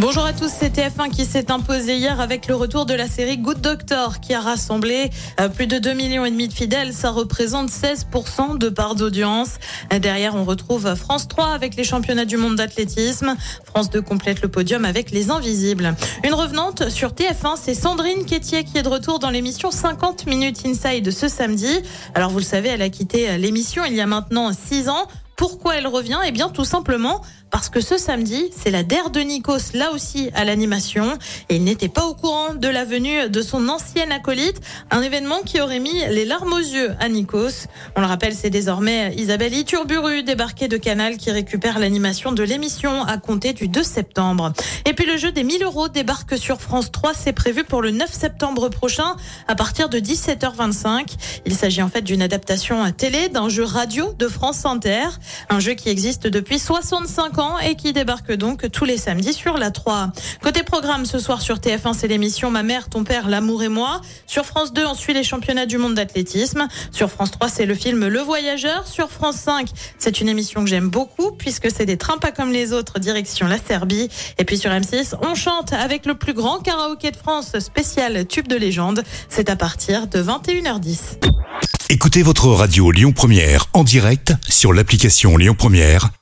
Bonjour à tous, c'est TF1 qui s'est imposé hier avec le retour de la série Good Doctor qui a rassemblé euh, plus de 2 millions et demi de fidèles. Ça représente 16% de part d'audience. Derrière, on retrouve France 3 avec les championnats du monde d'athlétisme. France 2 complète le podium avec les Invisibles. Une revenante sur TF1, c'est Sandrine Quétier qui est de retour dans l'émission 50 minutes inside ce samedi. Alors vous le savez, elle a quitté l'émission il y a maintenant 6 ans. Pourquoi elle revient? Eh bien tout simplement parce que ce samedi, c'est la DER de Nikos, là aussi à l'animation, et il n'était pas au courant de la venue de son ancienne acolyte, un événement qui aurait mis les larmes aux yeux à Nikos. On le rappelle, c'est désormais Isabelle Iturburu, débarquée de Canal, qui récupère l'animation de l'émission à compter du 2 septembre. Et puis le jeu des 1000 euros débarque sur France 3, c'est prévu pour le 9 septembre prochain, à partir de 17h25. Il s'agit en fait d'une adaptation à télé d'un jeu radio de France Inter, un jeu qui existe depuis 65 et qui débarque donc tous les samedis sur la 3. Côté programme, ce soir sur TF1, c'est l'émission Ma mère, ton père, l'amour et moi. Sur France 2, on suit les championnats du monde d'athlétisme. Sur France 3, c'est le film Le Voyageur. Sur France 5, c'est une émission que j'aime beaucoup puisque c'est des trains pas comme les autres, direction la Serbie. Et puis sur M6, on chante avec le plus grand karaoké de France spécial Tube de légende. C'est à partir de 21h10. Écoutez votre radio Lyon Première en direct sur l'application Lyon Première,